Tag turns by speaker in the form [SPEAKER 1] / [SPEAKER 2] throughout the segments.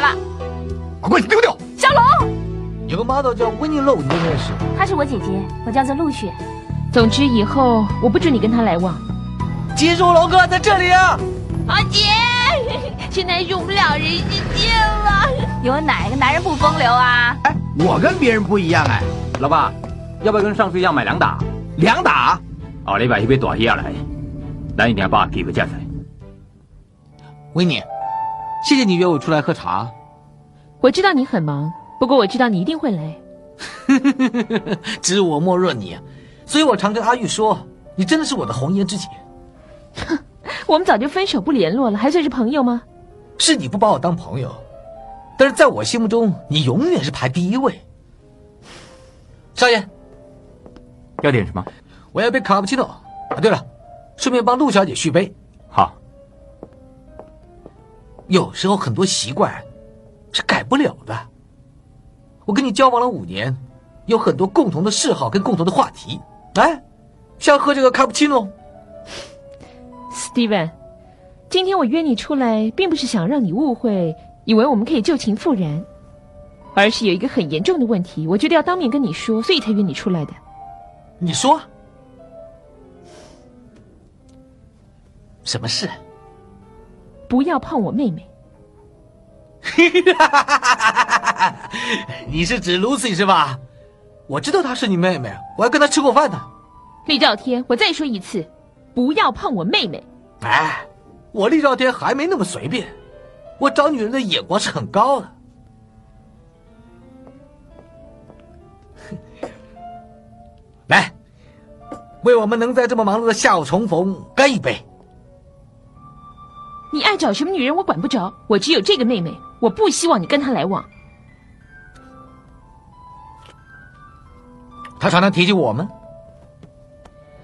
[SPEAKER 1] 了。
[SPEAKER 2] 快给我丢掉！
[SPEAKER 1] 小龙，
[SPEAKER 2] 有个 model 叫温妮露，你认识？
[SPEAKER 1] 她是我姐姐，我叫做陆雪。
[SPEAKER 3] 总之，以后我不准你跟她来往。
[SPEAKER 2] 金属龙哥在这里啊！
[SPEAKER 3] 阿姐，现在是我们两人世界了。
[SPEAKER 1] 有哪个男人不风流啊？
[SPEAKER 4] 哎，我跟别人不一样哎，
[SPEAKER 5] 老爸，要不要跟上次一样买两打？
[SPEAKER 4] 两打。
[SPEAKER 5] 后礼拜那杯大鱼来，咱一定要把机会借出来。
[SPEAKER 2] 维尼，谢谢你约我出来喝茶。
[SPEAKER 3] 我知道你很忙，不过我知道你一定会来。
[SPEAKER 2] 知我莫若你，所以我常跟阿玉说，你真的是我的红颜知己。
[SPEAKER 3] 哼，我们早就分手不联络了，还算是朋友吗？
[SPEAKER 2] 是你不把我当朋友，但是在我心目中，你永远是排第一位。少爷，
[SPEAKER 5] 要点什么？
[SPEAKER 2] 我要杯卡布奇诺。啊，对了，顺便帮陆小姐续杯。
[SPEAKER 5] 好。
[SPEAKER 2] 有时候很多习惯是改不了的。我跟你交往了五年，有很多共同的嗜好跟共同的话题。哎，像喝这个卡布奇诺。
[SPEAKER 3] Steven，今天我约你出来，并不是想让你误会，以为我们可以旧情复燃，而是有一个很严重的问题，我觉得要当面跟你说，所以才约你出来的。
[SPEAKER 2] 你说，什么事？
[SPEAKER 3] 不要碰我妹妹。
[SPEAKER 2] 你是指 Lucy 是吧？我知道她是你妹妹，我还跟她吃过饭呢。
[SPEAKER 3] 厉兆天，我再说一次，不要碰我妹妹。
[SPEAKER 2] 哎，我厉兆天还没那么随便，我找女人的眼光是很高的。来，为我们能在这么忙碌的下午重逢干一杯。
[SPEAKER 3] 你爱找什么女人我管不着，我只有这个妹妹，我不希望你跟她来往。
[SPEAKER 2] 他常常提起我们。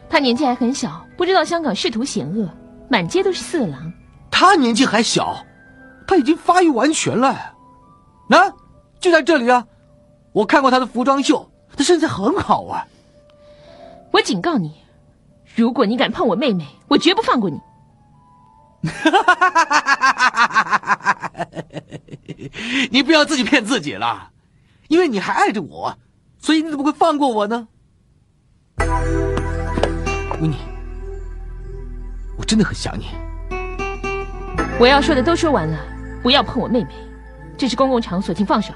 [SPEAKER 3] 他年纪还很小，不知道香港仕途险恶，满街都是色狼。
[SPEAKER 2] 他年纪还小，他已经发育完全了。那、啊、就在这里啊，我看过他的服装秀，他身材很好啊。
[SPEAKER 3] 我警告你，如果你敢碰我妹妹，我绝不放过你。
[SPEAKER 2] 你不要自己骗自己了，因为你还爱着我，所以你怎么会放过我呢？维尼，我真的很想你。
[SPEAKER 3] 我要说的都说完了，不要碰我妹妹，这是公共场所，请放手。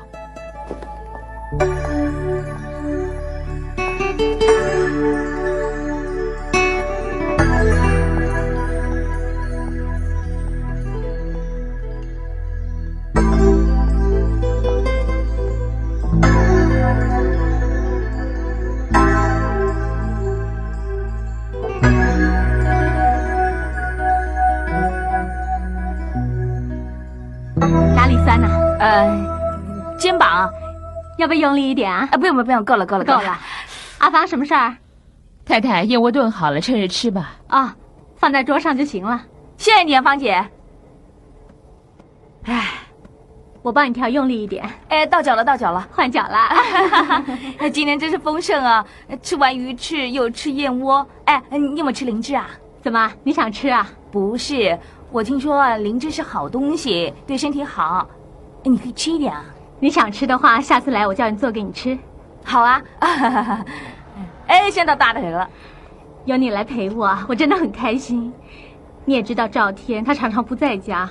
[SPEAKER 1] 要不要用力一点啊？啊，不用不用不用，够了够了
[SPEAKER 6] 够了。阿芳，什么事儿？
[SPEAKER 3] 太太，燕窝炖好了，趁热吃吧。
[SPEAKER 6] 啊，放在桌上就行了。
[SPEAKER 1] 谢谢你啊，芳姐。
[SPEAKER 6] 哎，我帮你调用力一点。
[SPEAKER 1] 哎，到脚了，到脚了，
[SPEAKER 6] 换脚了。
[SPEAKER 1] 今天真是丰盛啊！吃完鱼翅又吃燕窝。哎，你有没有吃灵芝啊？
[SPEAKER 6] 怎么，你想吃啊？
[SPEAKER 1] 不是，我听说啊，灵芝是好东西，对身体好，你可以吃一点啊。
[SPEAKER 6] 你想吃的话，下次来我叫人做给你吃。
[SPEAKER 1] 好啊。哎，现在大的很了，
[SPEAKER 6] 有你来陪我，我真的很开心。你也知道赵天他常常不在家，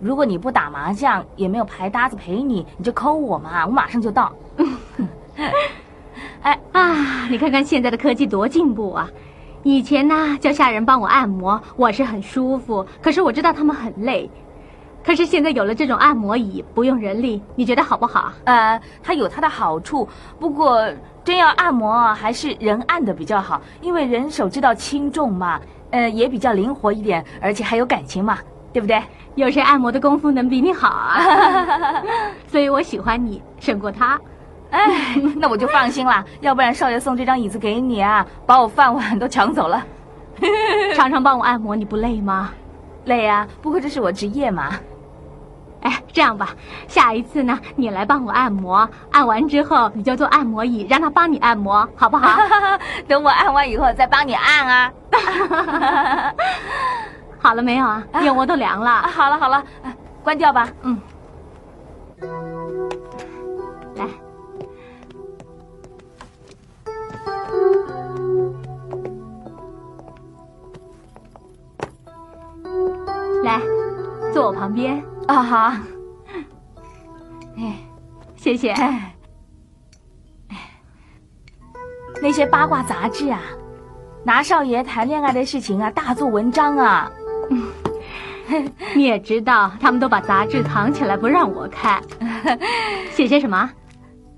[SPEAKER 1] 如果你不打麻将，也没有牌搭子陪你，你就抠我嘛，我马上就到。
[SPEAKER 6] 哎啊，你看看现在的科技多进步啊！以前呢，叫下人帮我按摩，我是很舒服，可是我知道他们很累。可是现在有了这种按摩椅，不用人力，你觉得好不好？
[SPEAKER 1] 呃，它有它的好处，不过真要按摩啊，还是人按的比较好，因为人手知道轻重嘛，呃，也比较灵活一点，而且还有感情嘛，对不对？
[SPEAKER 6] 有谁按摩的功夫能比你好啊？所以我喜欢你胜过他。
[SPEAKER 1] 哎，那我就放心了，要不然少爷送这张椅子给你啊，把我饭碗都抢走了。
[SPEAKER 6] 常常帮我按摩，你不累吗？
[SPEAKER 1] 累啊，不过这是我职业嘛。
[SPEAKER 6] 哎，这样吧，下一次呢，你来帮我按摩，按完之后你就坐按摩椅，让他帮你按摩，好不好？
[SPEAKER 1] 等我按完以后再帮你按啊。
[SPEAKER 6] 好了没有啊？燕窝都凉了。
[SPEAKER 1] 好了好了，关掉吧。
[SPEAKER 6] 嗯。来，来，坐我旁边。
[SPEAKER 1] 啊好，哎，
[SPEAKER 6] 谢谢。
[SPEAKER 1] 哎，那些八卦杂志啊，拿少爷谈恋爱的事情啊，大做文章啊。
[SPEAKER 6] 你也知道，他们都把杂志藏起来不让我看。写些什么？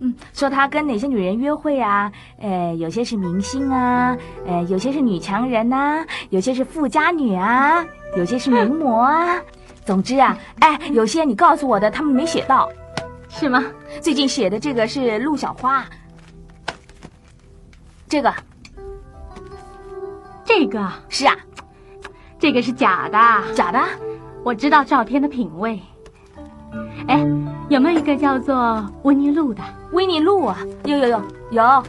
[SPEAKER 1] 嗯，说他跟哪些女人约会啊？呃，有些是明星啊，呃，有些是女强人呐，有些是富家女啊，有些是名模啊。总之啊，哎，有些你告诉我的，他们没写到，
[SPEAKER 6] 是吗？
[SPEAKER 1] 最近写的这个是陆小花，这个，
[SPEAKER 6] 这个
[SPEAKER 1] 是啊，
[SPEAKER 6] 这个是假的，
[SPEAKER 1] 假的。
[SPEAKER 6] 我知道照片的品味。哎，有没有一个叫做温尼路的？
[SPEAKER 1] 温尼路啊，有有有有。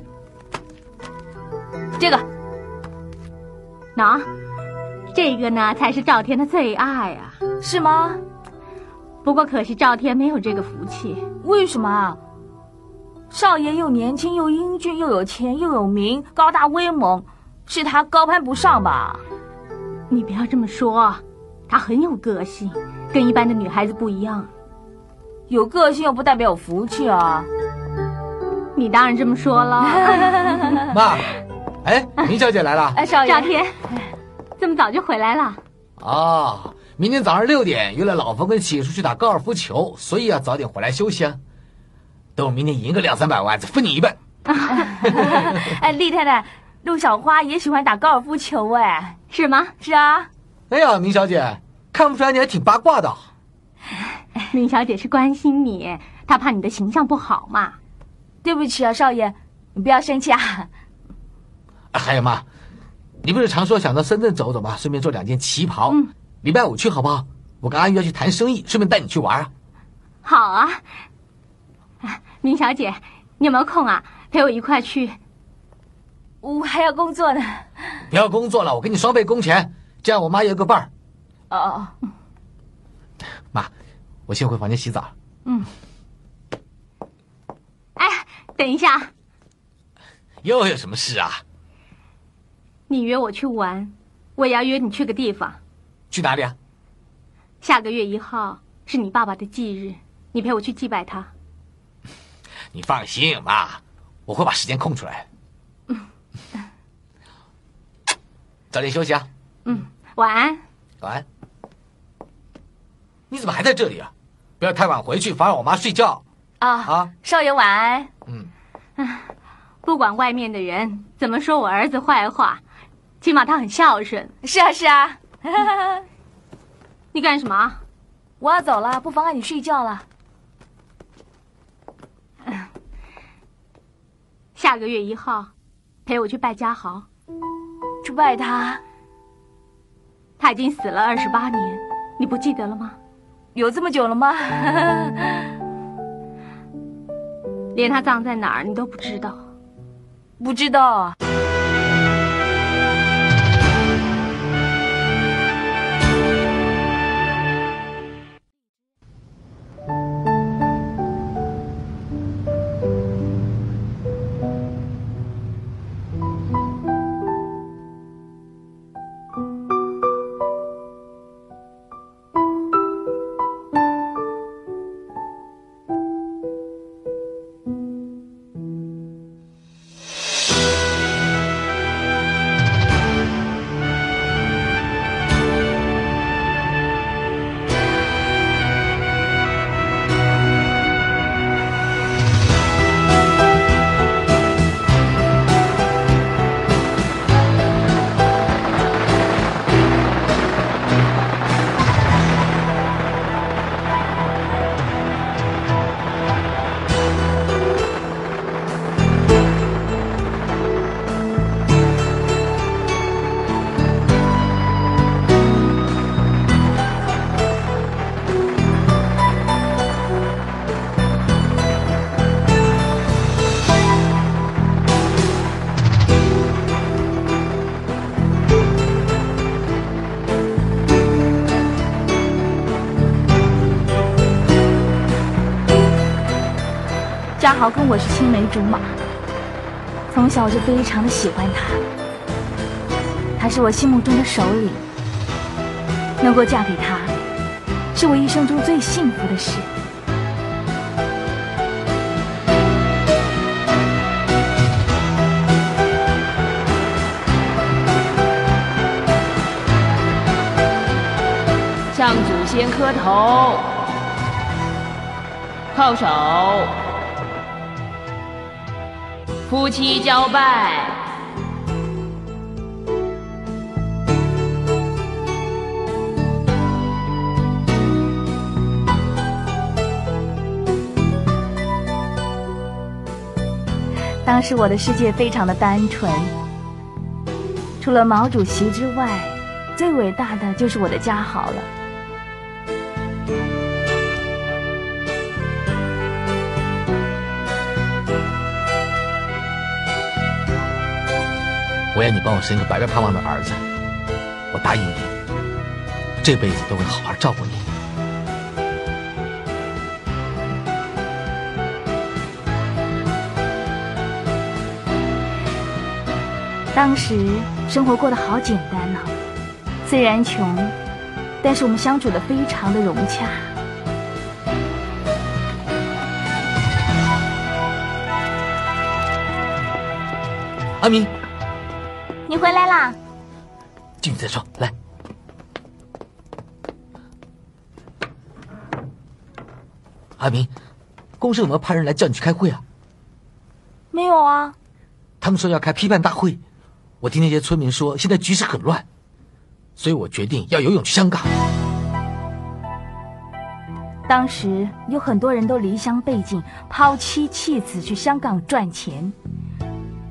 [SPEAKER 1] 这个，
[SPEAKER 6] 喏，这个呢才是赵天的最爱啊。
[SPEAKER 1] 是吗？
[SPEAKER 6] 不过可惜赵天没有这个福气。
[SPEAKER 1] 为什么？少爷又年轻又英俊又有钱又有名，高大威猛，是他高攀不上吧？
[SPEAKER 6] 你不要这么说，他很有个性，跟一般的女孩子不一样。
[SPEAKER 1] 有个性又不代表有福气啊！
[SPEAKER 6] 你当然这么说了。
[SPEAKER 2] 妈，哎，林小姐来了。
[SPEAKER 1] 哎，少爷。
[SPEAKER 6] 赵天，这么早就回来了？
[SPEAKER 2] 啊。明天早上六点，约了老冯跟喜叔去打高尔夫球，所以要早点回来休息啊。等我明天赢个两三百万，再分你一半。
[SPEAKER 1] 哎，厉太太，陆小花也喜欢打高尔夫球，哎，
[SPEAKER 6] 是吗？
[SPEAKER 1] 是啊。
[SPEAKER 2] 哎呀，明小姐，看不出来你还挺八卦的。
[SPEAKER 6] 明小姐是关心你，她怕你的形象不好嘛。
[SPEAKER 1] 对不起啊，少爷，你不要生气啊。
[SPEAKER 2] 还有妈，你不是常说想到深圳走走吗？顺便做两件旗袍。嗯。礼拜五去好不好？我跟阿玉要去谈生意，顺便带你去玩啊。
[SPEAKER 6] 好啊，明小姐，你有没有空啊？陪我一块去。
[SPEAKER 1] 我还要工作呢。
[SPEAKER 2] 不要工作了，我给你双倍工钱，这样我妈也有个伴儿。
[SPEAKER 1] 哦哦哦。
[SPEAKER 2] 妈，我先回房间洗澡。
[SPEAKER 6] 嗯。哎，等一下。
[SPEAKER 2] 又有什么事啊？
[SPEAKER 6] 你约我去玩，我也要约你去个地方。
[SPEAKER 2] 去哪里啊？
[SPEAKER 6] 下个月一号是你爸爸的忌日，你陪我去祭拜他。
[SPEAKER 2] 你放心，妈，我会把时间空出来。嗯，早点休息啊。
[SPEAKER 6] 嗯，晚安。
[SPEAKER 2] 晚安。你怎么还在这里啊？不要太晚回去，妨碍我妈睡觉。
[SPEAKER 1] 啊啊，少爷晚安。
[SPEAKER 2] 嗯。
[SPEAKER 6] 不管外面的人怎么说我儿子坏话，起码他很孝顺。
[SPEAKER 1] 是啊，是啊。
[SPEAKER 6] 你干什么？
[SPEAKER 1] 我要走了，不妨碍你睡觉了。
[SPEAKER 6] 下个月一号陪我去拜家豪。
[SPEAKER 1] 去拜他？
[SPEAKER 6] 他已经死了二十八年，你不记得了吗？
[SPEAKER 1] 有这么久了吗？
[SPEAKER 6] 连他葬在哪儿你都不知道？
[SPEAKER 1] 不知道。嘉豪跟我是青梅竹马，从小我就非常的喜欢他，他是我心目中的首领，能够嫁给他，是我一生中最幸福的事。
[SPEAKER 3] 向祖先磕头，叩首，夫妻交拜。
[SPEAKER 1] 当时我的世界非常的单纯，除了毛主席之外，最伟大的就是我的家豪了。
[SPEAKER 2] 你帮我生个白白胖胖的儿子，我答应你，这辈子都会好好照顾你。
[SPEAKER 1] 当时生活过得好简单呢、虽然穷，但是我们相处的非常的融洽。
[SPEAKER 2] 阿明，
[SPEAKER 1] 你回来啦？
[SPEAKER 2] 进去再说。来，阿明，公司有没有派人来叫你去开会啊？
[SPEAKER 1] 没有啊，
[SPEAKER 2] 他们说要开批判大会。我听那些村民说，现在局势很乱，所以我决定要游泳去香港。
[SPEAKER 1] 当时有很多人都离乡背井，抛妻弃子去香港赚钱，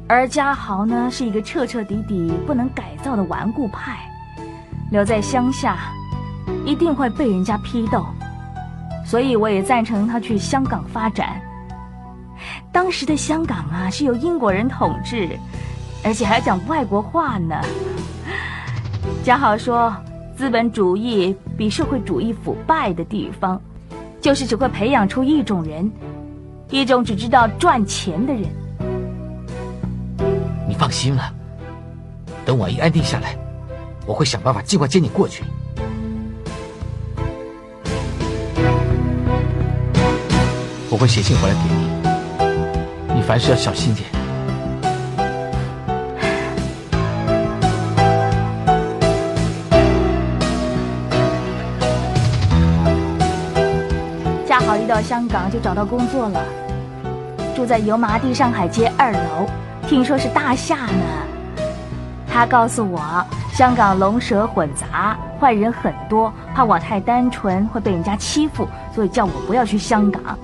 [SPEAKER 1] 而家豪呢是一个彻彻底底不能改造的顽固派，留在乡下一定会被人家批斗，所以我也赞成他去香港发展。当时的香港啊是由英国人统治，而且还讲外国话呢。家豪说，资本主义比社会主义腐败的地方。就是只会培养出一种人，一种只知道赚钱的人。
[SPEAKER 2] 放心了，等我一安定下来，我会想办法尽快接你过去。我会写信回来给你，你凡事要小心点。
[SPEAKER 1] 恰好一到香港就找到工作了，住在油麻地上海街二楼，听说是大厦呢。他告诉我，香港龙蛇混杂，坏人很多，怕我太单纯会被人家欺负，所以叫我不要去香港。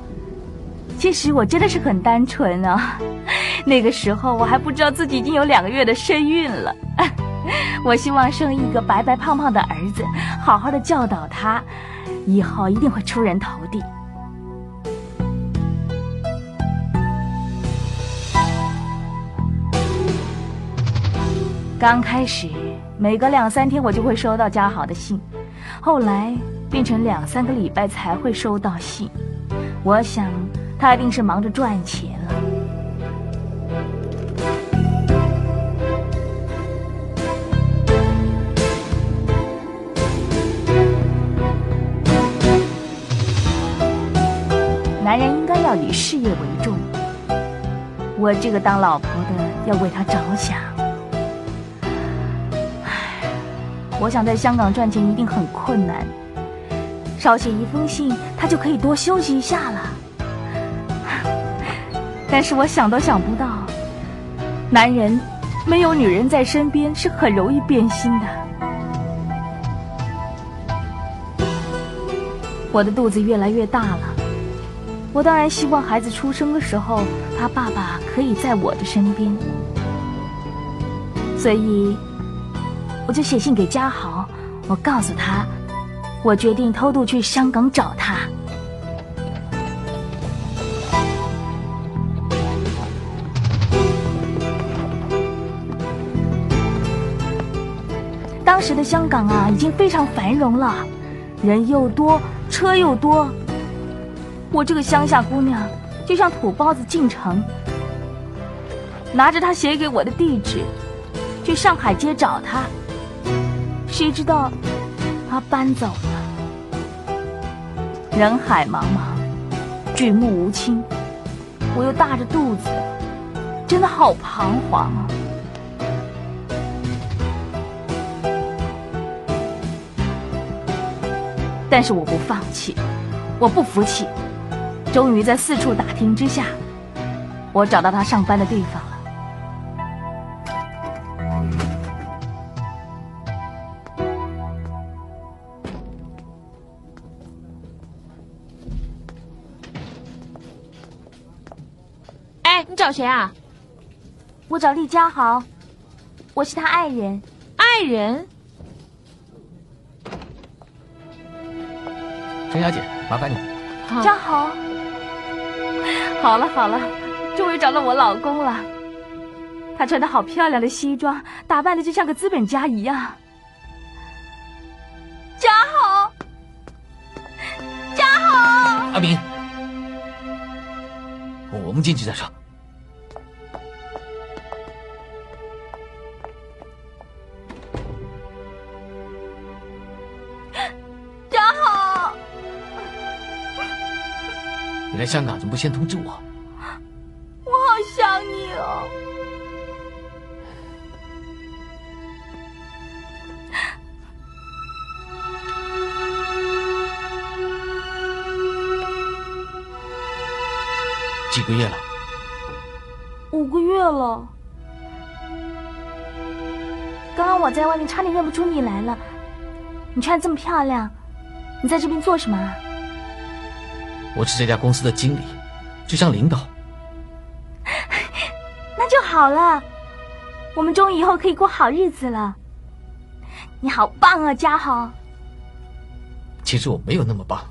[SPEAKER 1] 其实我真的是很单纯啊，那个时候我还不知道自己已经有两个月的身孕了。我希望生一个白白胖胖的儿子，好好的教导他，以后一定会出人头地。刚开始，每隔两三天我就会收到嘉豪的信，后来变成两三个礼拜才会收到信。我想他一定是忙着赚钱了。男人应该要以事业为重，我这个当老婆的要为他着想。我想在香港赚钱一定很困难，少写一封信，他就可以多休息一下了。但是我想都想不到，男人没有女人在身边是很容易变心的。我的肚子越来越大了。我当然希望孩子出生的时候，他爸爸可以在我的身边，所以我就写信给嘉豪，我告诉他，我决定偷渡去香港找他。当时的香港啊，已经非常繁荣了，人又多，车又多。我这个乡下姑娘，就像土包子进城，拿着他写给我的地址，去上海街找他。谁知道他搬走了，人海茫茫，举目无亲，我又大着肚子，真的好彷徨啊！但是我不放弃，我不服气。终于在四处打听之下，我找到他上班的地方了。
[SPEAKER 3] 你找谁啊？
[SPEAKER 1] 我找厉家豪，我是他爱人。
[SPEAKER 3] 爱人？
[SPEAKER 2] 陈小姐，麻烦你。
[SPEAKER 1] 家豪。好了好了，终于找到我老公了。他穿的好漂亮的西装，打扮的就像个资本家一样。家豪，家豪，
[SPEAKER 2] 阿明，我们进去再说。来香港怎么不先通知我？
[SPEAKER 1] 我好想你哦。
[SPEAKER 2] 几个月了？
[SPEAKER 1] 五个月了。刚刚我在外面差点认不出你来了。你穿这么漂亮，你在这边做什么啊？
[SPEAKER 2] 我是这家公司的经理，就像领导。
[SPEAKER 1] 那就好了，我们终于以后可以过好日子了。你好棒啊，嘉豪！
[SPEAKER 2] 其实我没有那么棒。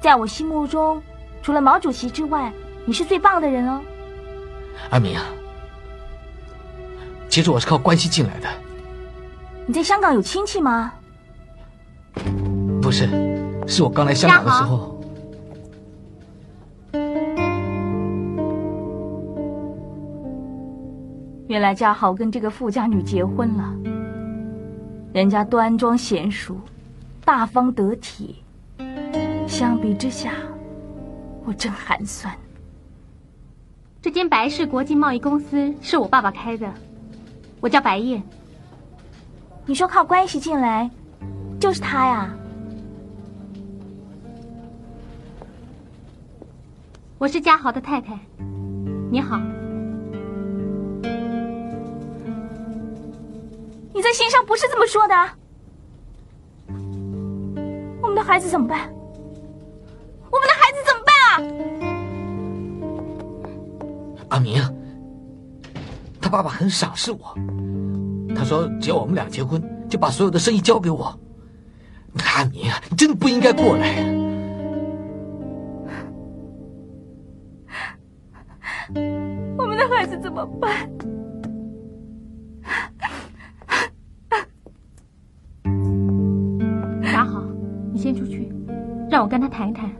[SPEAKER 1] 在我心目中，除了毛主席之外，你是最棒的人哦。
[SPEAKER 2] 阿明啊，其实我是靠关系进来的。
[SPEAKER 1] 你在香港有亲戚吗？
[SPEAKER 2] 不是，是我刚来香港的时候。
[SPEAKER 1] 原来家豪跟这个富家女结婚了，人家端庄娴熟，大方得体。相比之下，我真寒酸。
[SPEAKER 6] 这间白氏国际贸易公司是我爸爸开的，我叫白燕。
[SPEAKER 1] 你说靠关系进来，就是他呀？
[SPEAKER 6] 我是嘉豪的太太，你好。
[SPEAKER 1] 你在信上不是这么说的。我们的孩子怎么办？我们的孩子怎么办啊？
[SPEAKER 2] 阿明，他爸爸很赏识我，他说只要我们俩结婚，就把所有的生意交给我。阿明啊，你真的不应该过来。
[SPEAKER 1] 我们的孩子怎么办？
[SPEAKER 6] 让我跟他谈一谈。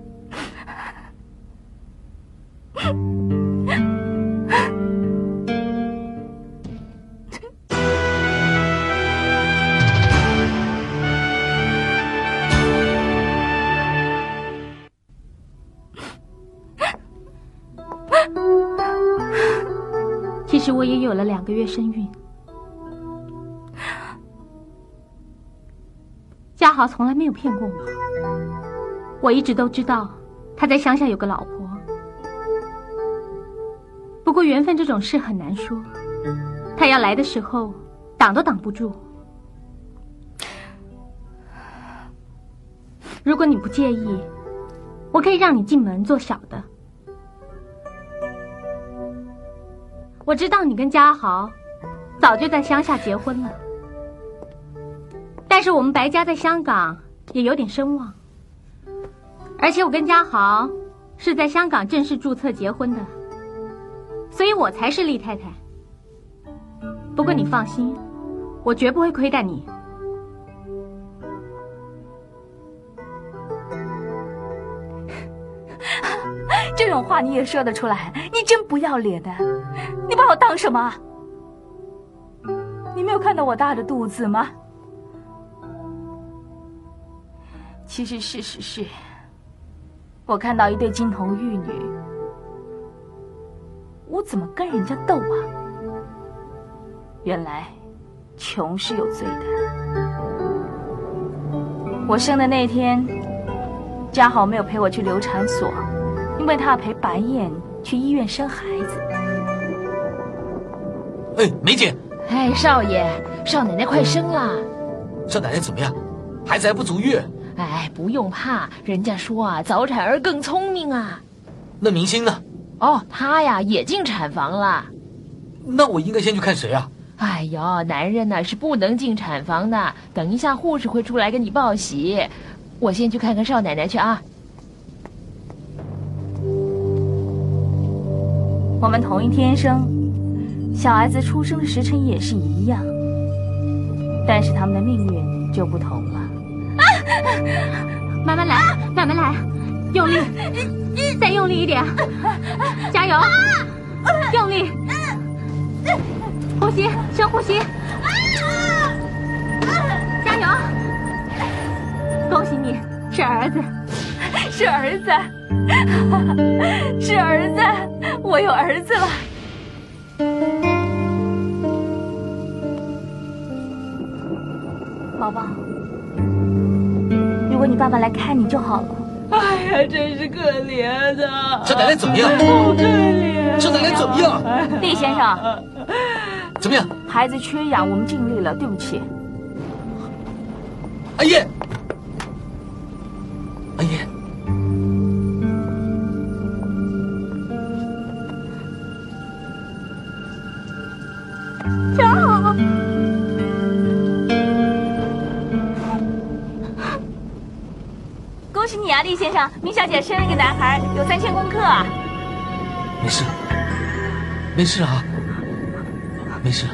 [SPEAKER 6] 其实我也有了两个月身孕。嘉豪从来没有骗过我，我一直都知道他在乡下有个老婆。不过缘分这种事很难说，他要来的时候挡都挡不住。如果你不介意，我可以让你进门做小的。我知道你跟家豪早就在乡下结婚了，但是我们白家在香港也有点声望，而且我跟嘉豪是在香港正式注册结婚的，所以我才是厉太太。不过你放心，我绝不会亏待你。
[SPEAKER 1] 这种话你也说得出来？你真不要脸的！你把我当什么？你没有看到我大着肚子吗？其实事实是，我看到一对金童玉女，我怎么跟人家斗啊？原来，穷是有罪的。我生的那天，嘉豪没有陪我去流产所。因为他要陪白燕去医院生孩子。
[SPEAKER 2] 哎，梅姐。
[SPEAKER 3] 哎，少爷，少奶奶快生了。
[SPEAKER 2] 少奶奶怎么样？孩子还不足月。
[SPEAKER 3] 哎，不用怕，人家说啊，早产儿更聪明啊。
[SPEAKER 2] 那明星呢？
[SPEAKER 3] 哦，他呀也进产房了。
[SPEAKER 2] 那我应该先去看谁啊？
[SPEAKER 3] 哎呦，男人呢是不能进产房的。等一下护士会出来跟你报喜。我先去看看少奶奶去啊。
[SPEAKER 1] 我们同一天生，小孩子出生的时辰也是一样，但是他们的命运就不同了。
[SPEAKER 6] 慢慢来，慢慢来，用力，再用力一点，加油，用力，呼吸，深呼吸，加油！恭喜你，是儿子，
[SPEAKER 1] 是儿子。是儿子，我有儿子了。宝宝，爸爸来看你就好了。
[SPEAKER 7] 哎呀，真是可怜的。
[SPEAKER 2] 这奶奶怎么样？
[SPEAKER 7] 好可怜。
[SPEAKER 2] 这奶奶怎么样？
[SPEAKER 1] 厉先生，
[SPEAKER 2] 怎么样？
[SPEAKER 1] 孩子缺氧，我们尽力了，对不起。
[SPEAKER 2] 阿燕，
[SPEAKER 1] 厉先生！明小姐生了一个男孩，有三千功课。
[SPEAKER 2] 没事，没事啊，没事。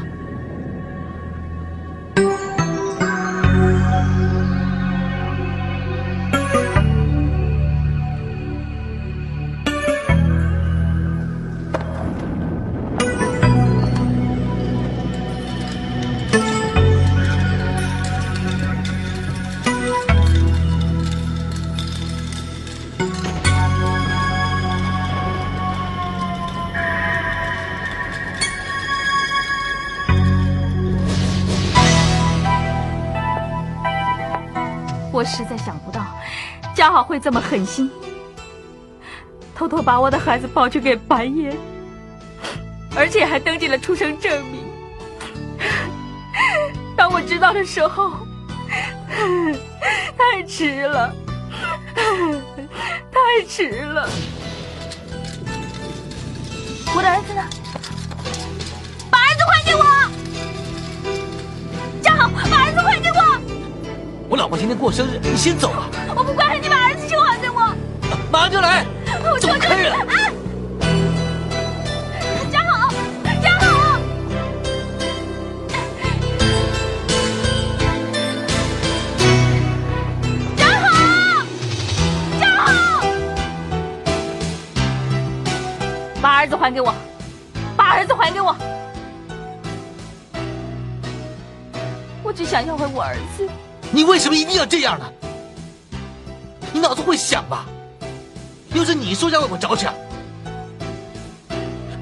[SPEAKER 1] 我实在想不到嘉豪会这么狠心，偷偷把我的孩子抱去给白爷，而且还登记了出生证明。当我知道的时候，太迟了，太迟了。我的儿子呢？把儿子还给我。嘉豪，把儿子还给我。快
[SPEAKER 2] 老婆今天过生日，你先走吧。
[SPEAKER 1] 我不管，你把儿子就还给我。
[SPEAKER 2] 马上就来。
[SPEAKER 1] 我
[SPEAKER 2] 求求你了。
[SPEAKER 1] 嘉豪，嘉豪，嘉豪，嘉豪，把儿子还给我，把儿子还给我。我只想要回我儿子。
[SPEAKER 2] 你为什么一定要这样呢？你脑子会想吧？又是你说要为我着想。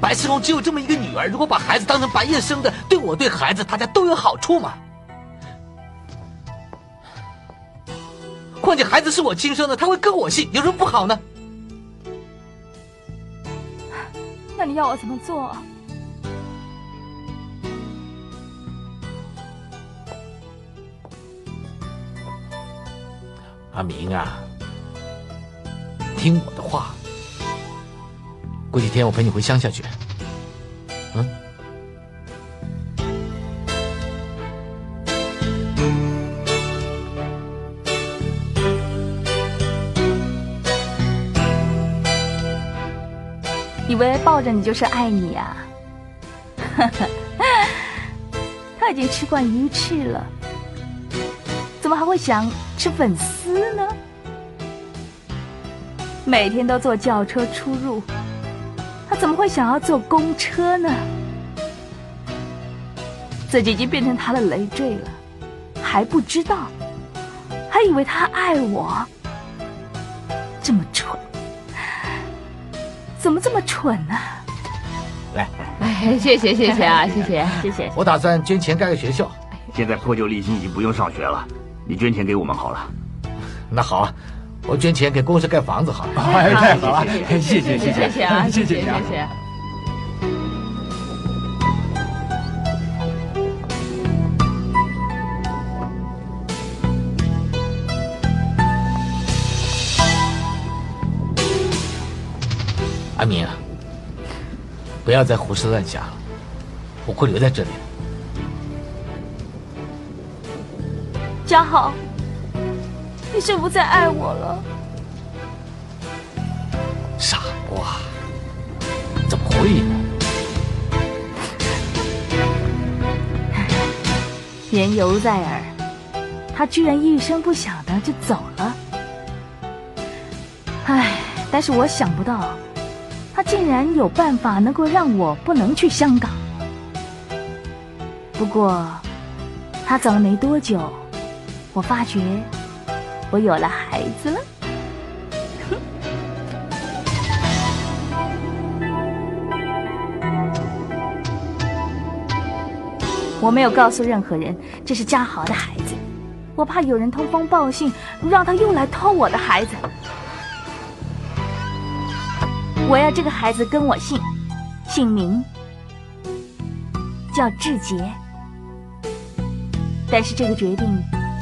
[SPEAKER 2] 白世龙只有这么一个女儿，如果把孩子当成白夜生的，对我对孩子大家都有好处嘛。况且孩子是我亲生的，他会跟我姓，有什么不好呢？
[SPEAKER 1] 那你要我怎么做？
[SPEAKER 2] 阿明啊，听我的话，过几天我陪你回乡下去。嗯。
[SPEAKER 1] 以为抱着你就是爱你呀、啊？他已经吃惯鱼翅了，怎么还会想吃粉丝呢？每天都坐轿车出入，他怎么会想要坐公车呢？自己已经变成他的累赘了，还不知道，还以为他爱我，这么蠢。怎么这么蠢呢、啊？
[SPEAKER 2] 来，
[SPEAKER 3] 哎，谢谢谢谢啊，谢谢谢谢。
[SPEAKER 2] 我打算捐钱盖个学校。
[SPEAKER 5] 现在破旧立新已经不用上学了，你捐钱给我们好了。
[SPEAKER 2] 那好啊，我捐钱给公司盖房子好了。
[SPEAKER 4] 哎，太好了，谢谢
[SPEAKER 3] 谢谢谢谢啊，谢谢谢谢。
[SPEAKER 2] 阿明啊，不要再胡思乱想了，我会留在这里的。
[SPEAKER 1] 嘉豪，你是不再爱我了？
[SPEAKER 2] 傻瓜，怎么会呢？
[SPEAKER 1] 言犹在耳，他居然一声不响的就走了。唉，但是我想不到。他竟然有办法能够让我不能去香港。不过，他走了没多久，我发觉我有了孩子了。我没有告诉任何人这是嘉豪的孩子，我怕有人通风报信，让他又来偷我的孩子。我要这个孩子跟我姓，姓名叫志杰，但是这个决定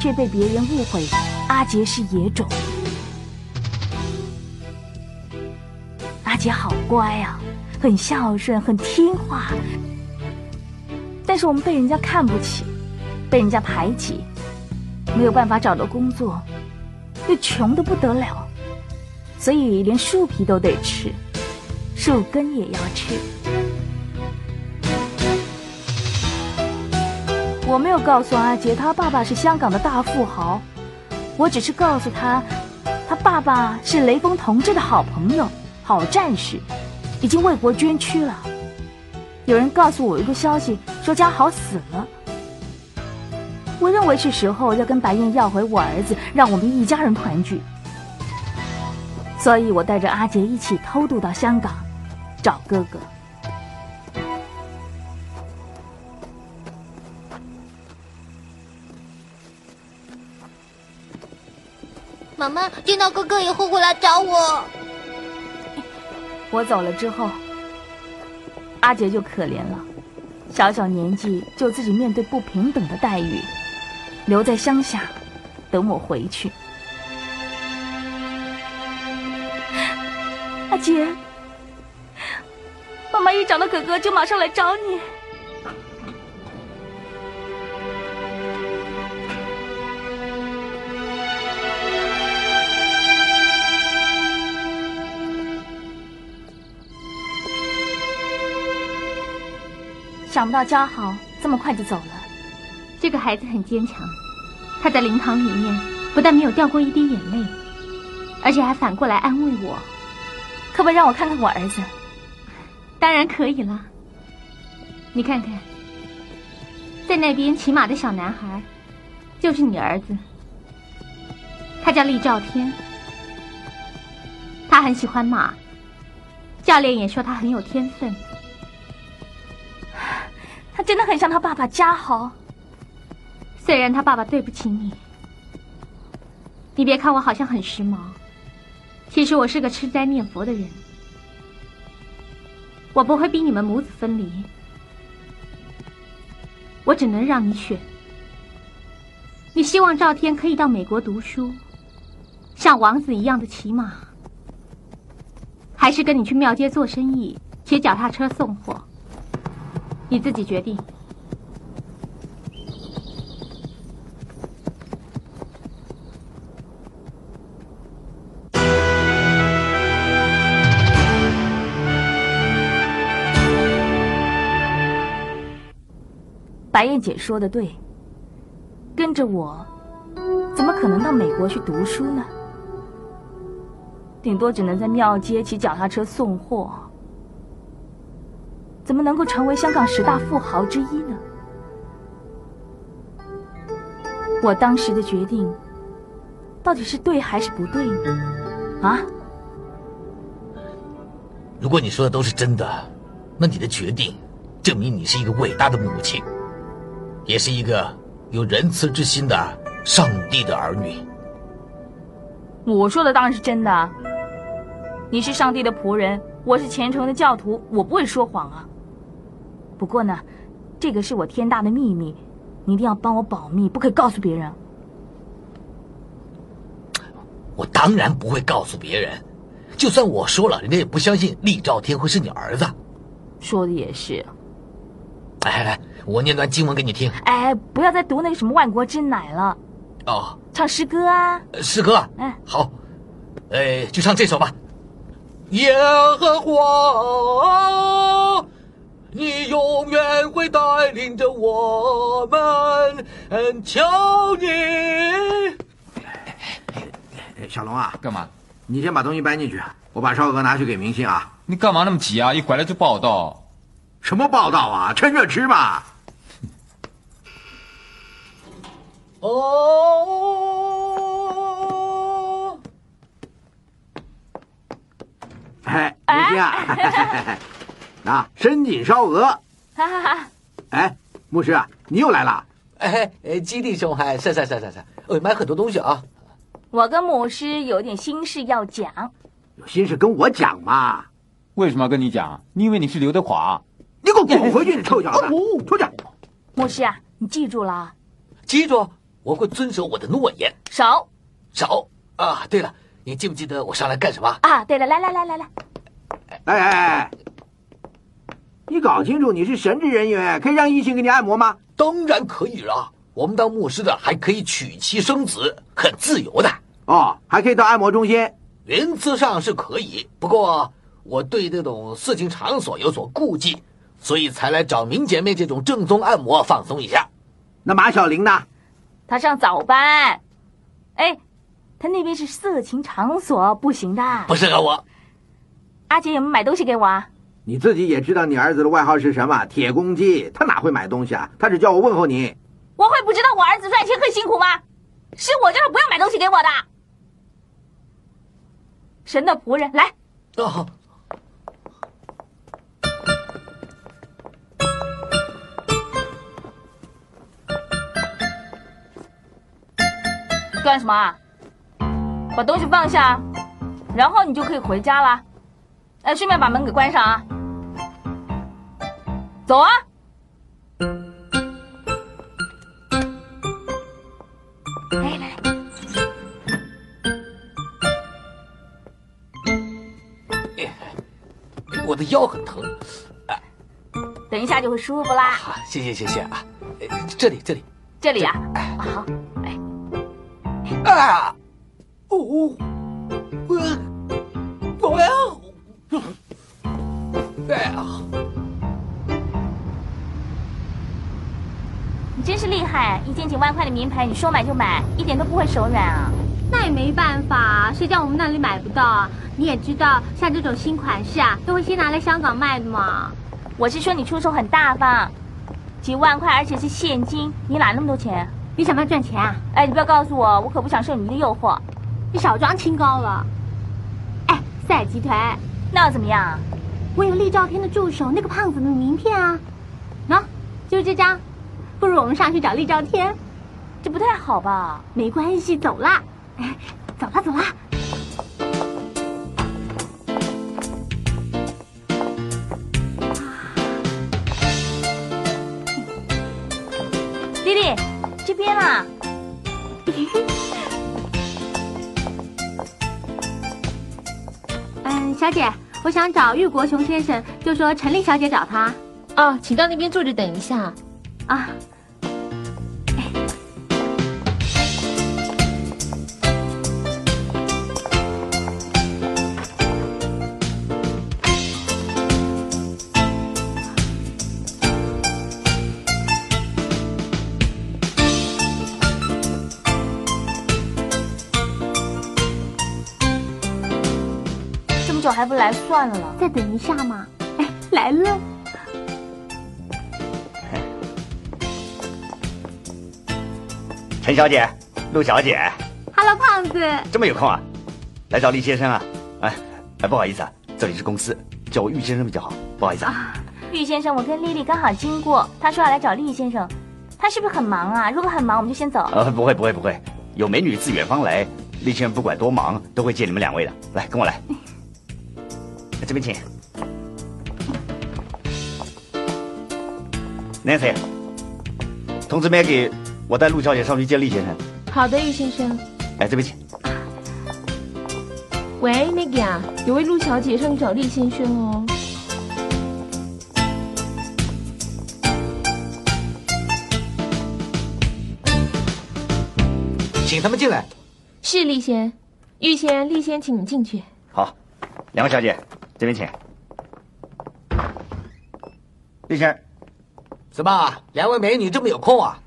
[SPEAKER 1] 却被别人误会，阿杰是野种。阿杰好乖啊，很孝顺，很听话，但是我们被人家看不起，被人家排挤，没有办法找到工作，又穷得不得了，所以连树皮都得吃。树根也要吃。我没有告诉阿杰，他爸爸是香港的大富豪，我只是告诉他，他爸爸是雷锋同志的好朋友、好战士，已经为国捐躯了。有人告诉我一个消息，说家豪死了。我认为是时候要跟白燕要回我儿子，让我们一家人团聚。所以我带着阿杰一起偷渡到香港。找哥哥。
[SPEAKER 8] 妈妈见到哥哥以后会来找我。
[SPEAKER 1] 我走了之后，阿杰就可怜了，小小年纪就自己面对不平等的待遇，留在乡下等我回去。阿杰。妈妈一找到哥哥就马上来找你。想不到嘉豪这么快就走了。
[SPEAKER 6] 这个孩子很坚强，他在灵堂里面不但没有掉过一滴眼泪，而且还反过来安慰我。
[SPEAKER 1] 可不可以让我看看我儿子？
[SPEAKER 6] 当然可以了。你看看，在那边骑马的小男孩，就是你儿子。他叫厉兆天，他很喜欢马，教练也说他很有天分。
[SPEAKER 1] 真的很像他爸爸嘉豪。
[SPEAKER 6] 虽然他爸爸对不起你，你别看我好像很时髦，其实我是个吃斋念佛的人。我不会逼你们母子分离，我只能让你选。你希望赵天可以到美国读书，像王子一样的骑马，还是跟你去庙街做生意，骑脚踏车送货？你自己决定。
[SPEAKER 1] 白燕姐说的对，跟着我，怎么可能到美国去读书呢？顶多只能在庙街骑脚踏车送货，怎么能够成为香港十大富豪之一呢？我当时的决定，到底是对还是不对呢？啊？
[SPEAKER 2] 如果你说的都是真的，那你的决定证明你是一个伟大的母亲。也是一个有仁慈之心的上帝的儿女。
[SPEAKER 1] 我说的当然是真的。你是上帝的仆人，我是虔诚的教徒，我不会说谎啊。不过呢，这个是我天大的秘密，你一定要帮我保密，不可以告诉别人。
[SPEAKER 2] 我当然不会告诉别人，就算我说了，人家也不相信厉兆天会是你儿子。
[SPEAKER 1] 说的也是。
[SPEAKER 2] 来来。我念段经文给你听。
[SPEAKER 1] 哎，不要再读那个什么万国之奶了。
[SPEAKER 2] 哦，
[SPEAKER 1] 唱诗歌啊。
[SPEAKER 2] 诗歌。
[SPEAKER 1] 嗯，
[SPEAKER 2] 好。哎，就唱这首吧。耶和华，你永远会带领着我们。嗯，求你。
[SPEAKER 4] 小龙啊，
[SPEAKER 5] 干嘛？
[SPEAKER 4] 你先把东西搬进去，我把烧鹅拿去给明星啊。
[SPEAKER 5] 你干嘛那么急啊？一回来就报道。
[SPEAKER 4] 什么报道啊？趁热吃嘛。哦，哎，明星啊，那深井烧鹅，
[SPEAKER 1] 哈哈哈。
[SPEAKER 4] 哎，牧师啊，你又来了。
[SPEAKER 2] 哎哎，基地兄，还是是是是是，我买很多东西啊。
[SPEAKER 1] 我跟牧师有点心事要讲。
[SPEAKER 4] 有心事跟我讲嘛。
[SPEAKER 5] 为什么要跟你讲？你以为你是刘德华？
[SPEAKER 4] 你给我滚回去，你臭小子！出去。
[SPEAKER 1] 牧师啊，你记住了。
[SPEAKER 2] 记住。我会遵守我的诺言。
[SPEAKER 1] 少，
[SPEAKER 2] 少啊！对了，你记不记得我上来干什么？
[SPEAKER 1] 啊，对了，来来来来来，
[SPEAKER 4] 哎哎哎！你搞清楚，你是神职人员，可以让异性给你按摩吗？
[SPEAKER 2] 当然可以了。我们当牧师的还可以娶妻生子，很自由的。
[SPEAKER 4] 哦，还可以到按摩中心。
[SPEAKER 2] 原则上是可以，不过我对这种色情场所有所顾忌，所以才来找明姐妹这种正宗按摩放松一下。
[SPEAKER 4] 那马小玲呢？
[SPEAKER 1] 她上早班，哎，她那边是色情场所，不行的，
[SPEAKER 2] 不适合我。
[SPEAKER 1] 阿杰有没有买东西给我啊？
[SPEAKER 4] 你自己也知道你儿子的外号是什么？铁公鸡，他哪会买东西啊？他只叫我问候你。
[SPEAKER 1] 我会不知道我儿子赚钱很辛苦吗？是我叫他不要买东西给我的。神的仆人，来。哦。干什么啊？把东西放下，然后你就可以回家了。哎，顺便把门给关上啊！走啊！来来来，
[SPEAKER 2] 我的腰很疼，
[SPEAKER 1] 等一下就会舒服啦。
[SPEAKER 2] 好，谢谢谢谢啊！这里这里
[SPEAKER 1] 这里啊，好。
[SPEAKER 2] 啊！哦，
[SPEAKER 1] 厉害！一件几万块的名牌，你说买就买，一点都不会手软啊。
[SPEAKER 6] 那也没办法，谁叫我们那里买不到啊？你也知道，像这种新款式啊，都会先拿来香港卖的嘛。
[SPEAKER 1] 我是说你出手很大方，几万块，而且是现金，你哪那么多钱？
[SPEAKER 6] 你想不想赚钱啊？
[SPEAKER 1] 哎，你不要告诉我，我可不想受你的诱惑。
[SPEAKER 6] 你少装清高了。哎，赛集团，
[SPEAKER 1] 那又怎么样？
[SPEAKER 6] 我有厉兆天的助手那个胖子的名片啊，喏，就是这张。不如我们上去找厉兆天，
[SPEAKER 1] 这不太好吧？
[SPEAKER 6] 没关系，走啦，哎，走啦走啦。
[SPEAKER 1] 丽丽，这边啦。
[SPEAKER 6] 嗯，小姐，我想找玉国雄先生，就说陈丽小姐找他。
[SPEAKER 3] 哦，请到那边坐着等一下。
[SPEAKER 6] 啊。
[SPEAKER 1] 这么久还不来，算了了。
[SPEAKER 6] 再等一下嘛。哎，来了。
[SPEAKER 9] 陈小姐，陆小姐
[SPEAKER 6] ，Hello，胖子，
[SPEAKER 9] 这么有空啊？来找厉先生啊？哎，哎，不好意思啊，这里是公司，叫我玉先生比较好，不好意思啊。
[SPEAKER 1] 玉先生，我跟丽丽刚好经过，她说要来找厉先生，他是不是很忙啊？如果很忙，我们就先走。
[SPEAKER 9] 呃，不会不会不会，有美女自远方来，厉先生不管多忙都会见你们两位的。来，跟我来，这边请。Nancy，通知 Maggie。我带陆小姐上去见厉先生。
[SPEAKER 3] 好的，玉先生。
[SPEAKER 9] 哎，这边请。
[SPEAKER 3] 喂，Maggie 啊，有位陆小姐上去找厉先生哦。
[SPEAKER 2] 请他们进来。
[SPEAKER 3] 是厉先，玉先，厉先，请你进去。
[SPEAKER 9] 好，两位小姐，这边请。厉先生，
[SPEAKER 2] 怎么，两位美女这么有空啊？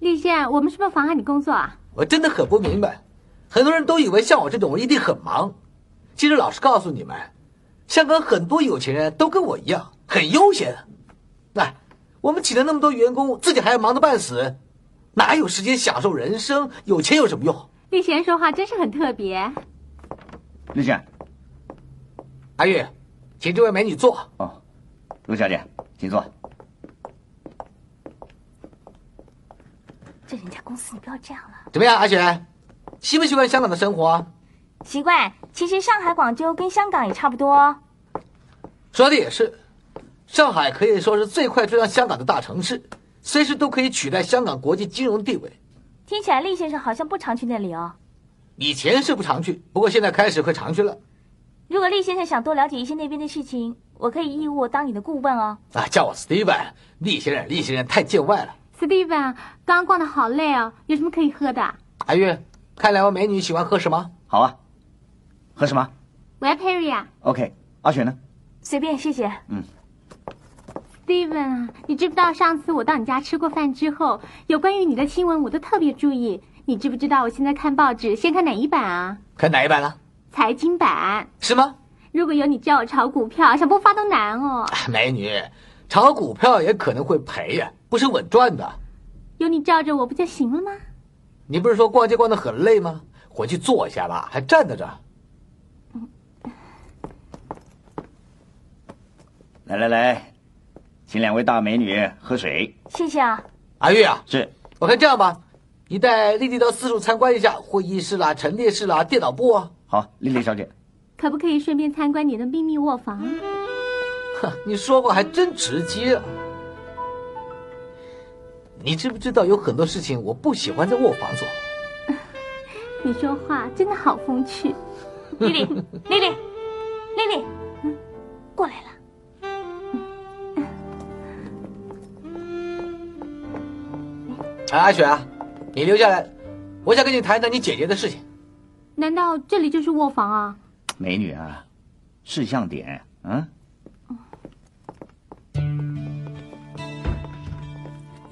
[SPEAKER 6] 立宪，我们是不是妨碍你工作啊？
[SPEAKER 2] 我真的很不明白，很多人都以为像我这种人一定很忙。其实老实告诉你们，香港很多有钱人都跟我一样很悠闲。那我们请了那么多员工，自己还要忙得半死，哪有时间享受人生？有钱有什么用？
[SPEAKER 6] 立贤说话真是很特别。
[SPEAKER 9] 立贤，
[SPEAKER 2] 阿玉，请这位美女坐。
[SPEAKER 9] 哦，陆小姐，请坐。
[SPEAKER 1] 这人家公司，你不要这样了。
[SPEAKER 2] 怎么样，阿雪，习不习惯香港的生活？
[SPEAKER 1] 习惯。其实上海、广州跟香港也差不多。
[SPEAKER 2] 说的也是，上海可以说是最快追上香港的大城市，随时都可以取代香港国际金融地位。
[SPEAKER 1] 听起来厉先生好像不常去那里哦。
[SPEAKER 2] 以前是不常去，不过现在开始会常去了。
[SPEAKER 1] 如果厉先生想多了解一些那边的事情，我可以义务当你的顾问哦。
[SPEAKER 2] 啊，叫我 Steven，厉先生，厉先生太见外了。
[SPEAKER 6] Steven，刚刚逛的好累哦，有什么可以喝的？
[SPEAKER 2] 阿玉，看两位美女喜欢喝什么？
[SPEAKER 9] 好啊，喝什么？
[SPEAKER 6] 我要 Perry 啊。
[SPEAKER 9] OK，阿雪呢？
[SPEAKER 1] 随便，谢谢。
[SPEAKER 9] 嗯。
[SPEAKER 6] Steven，你知不知道上次我到你家吃过饭之后，有关于你的新闻我都特别注意。你知不知道我现在看报纸先看哪一版啊？
[SPEAKER 2] 看哪一版呢？
[SPEAKER 6] 财经版。
[SPEAKER 2] 是吗？
[SPEAKER 6] 如果有你教我炒股票，想不发都难哦。
[SPEAKER 2] 美女，炒股票也可能会赔呀。不是稳赚的，
[SPEAKER 6] 有你罩着我不就行了吗？
[SPEAKER 2] 你不是说逛街逛的很累吗？回去坐一下吧，还站在这。
[SPEAKER 9] 来来来，请两位大美女喝水。
[SPEAKER 1] 谢谢啊，
[SPEAKER 2] 阿玉啊，
[SPEAKER 9] 是。
[SPEAKER 2] 我看这样吧，你带丽丽到四处参观一下会议室啦、陈列室啦、电脑部啊。
[SPEAKER 9] 好，丽丽小姐，
[SPEAKER 6] 可不可以顺便参观你的秘密卧房？
[SPEAKER 2] 哼，你说话还真直接。你知不知道有很多事情我不喜欢在卧房做？
[SPEAKER 6] 你说话真的好风趣。
[SPEAKER 1] 丽丽，丽丽，丽丽，过来了。
[SPEAKER 2] 哎，阿雪啊，你留下来，我想跟你谈谈你姐姐的事情。
[SPEAKER 6] 难道这里就是卧房啊？
[SPEAKER 9] 美女啊，事项点，嗯。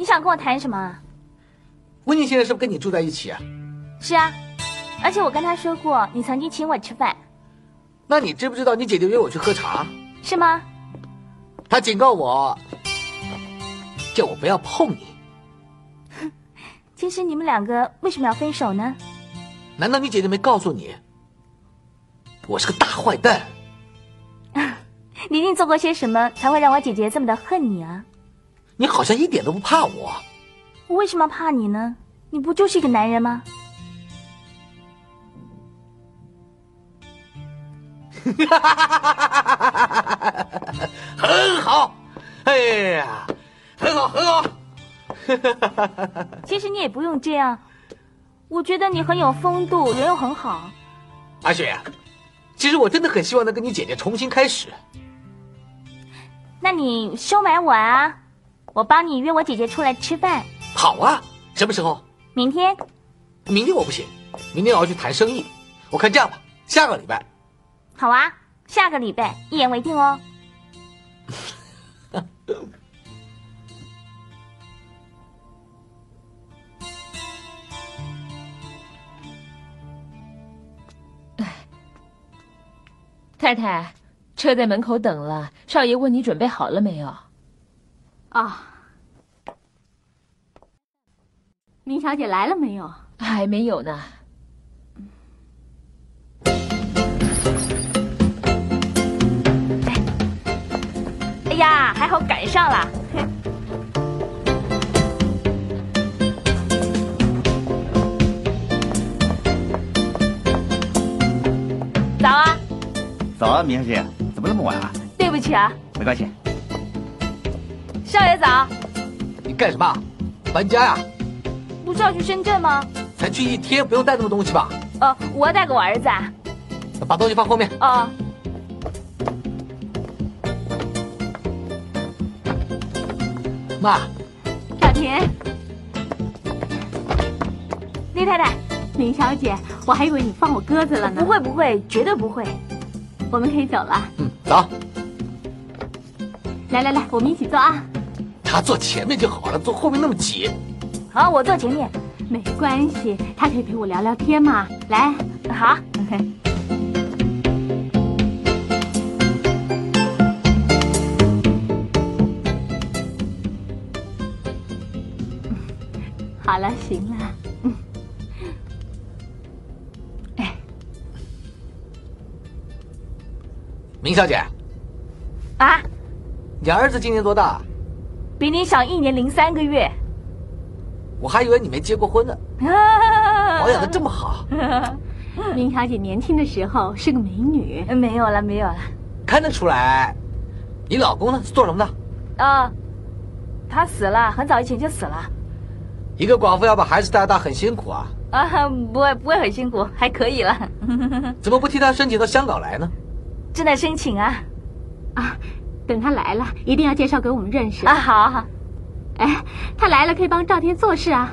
[SPEAKER 1] 想跟我谈什么？
[SPEAKER 2] 温妮现在是不是跟你住在一起啊？
[SPEAKER 1] 是啊，而且我跟他说过，你曾经请我吃饭。
[SPEAKER 2] 那你知不知道你姐姐约我去喝茶？
[SPEAKER 1] 是吗？
[SPEAKER 2] 她警告我，叫我不要碰你。
[SPEAKER 1] 其实你们两个为什么要分手呢？
[SPEAKER 2] 难道你姐姐没告诉你，我是个大坏蛋？
[SPEAKER 1] 你一定做过些什么才会让我姐姐这么的恨你啊？
[SPEAKER 2] 你好像一点都不怕我。
[SPEAKER 1] 我为什么怕你呢？你不就是一个男人吗？
[SPEAKER 2] 很好，哎呀，很好，很好。
[SPEAKER 1] 其实你也不用这样，我觉得你很有风度，人又很好。
[SPEAKER 2] 阿雪，其实我真的很希望能跟你姐姐重新开始。
[SPEAKER 1] 那你收买我啊，我帮你约我姐姐出来吃饭。
[SPEAKER 2] 好啊，什么时候？
[SPEAKER 1] 明天。
[SPEAKER 2] 明天我不行，明天我要去谈生意。我看这样吧，下个礼拜。
[SPEAKER 1] 好啊，下个礼拜一言为定哦。
[SPEAKER 3] 太太，车在门口等了。少爷问你准备好了没有？
[SPEAKER 6] 啊，明小姐来了没有？
[SPEAKER 3] 还没有呢。
[SPEAKER 1] 哎呀，还好赶上了。早啊！
[SPEAKER 9] 早啊，明小姐，怎么那么晚啊？
[SPEAKER 1] 对不起啊。
[SPEAKER 9] 没关系。
[SPEAKER 1] 少爷早。
[SPEAKER 2] 你干什么？搬家呀？
[SPEAKER 1] 不是要去深圳吗？
[SPEAKER 2] 才去一天，不用带那么多东西吧？
[SPEAKER 1] 哦，我要带给我儿子啊。
[SPEAKER 2] 把东西放后面。
[SPEAKER 1] 哦。
[SPEAKER 2] 妈。
[SPEAKER 6] 小田。
[SPEAKER 1] 厉太太。
[SPEAKER 6] 林小姐，我还以为你放我鸽子了呢。
[SPEAKER 1] 不会不会，绝对不会。
[SPEAKER 6] 我们可以走了。
[SPEAKER 2] 嗯，走。
[SPEAKER 6] 来来来，我们一起坐啊。
[SPEAKER 2] 他坐前面就好了，坐后面那么挤。
[SPEAKER 1] 好，我坐前面。
[SPEAKER 6] 没关系，他可以陪我聊聊天嘛。来，
[SPEAKER 1] 好。
[SPEAKER 6] 好了，行了。
[SPEAKER 2] 明小姐，
[SPEAKER 1] 啊，
[SPEAKER 2] 你儿子今年多大？
[SPEAKER 1] 比你小一年零三个月。
[SPEAKER 2] 我还以为你没结过婚呢。保养的这么好。
[SPEAKER 6] 林小姐年轻的时候是个美女。
[SPEAKER 1] 没有了，没有了。
[SPEAKER 2] 看得出来。你老公呢？是做什么的？
[SPEAKER 1] 啊，他死了，很早以前就死了。
[SPEAKER 2] 一个寡妇要把孩子带大，很辛苦啊。
[SPEAKER 1] 啊，不会，不会很辛苦，还可以了。
[SPEAKER 2] 怎么不替他申请到香港来呢？
[SPEAKER 1] 正在申请啊，
[SPEAKER 6] 啊，等他来了，一定要介绍给我们认识
[SPEAKER 1] 啊！好，好，
[SPEAKER 6] 哎，他来了可以帮赵天做事啊。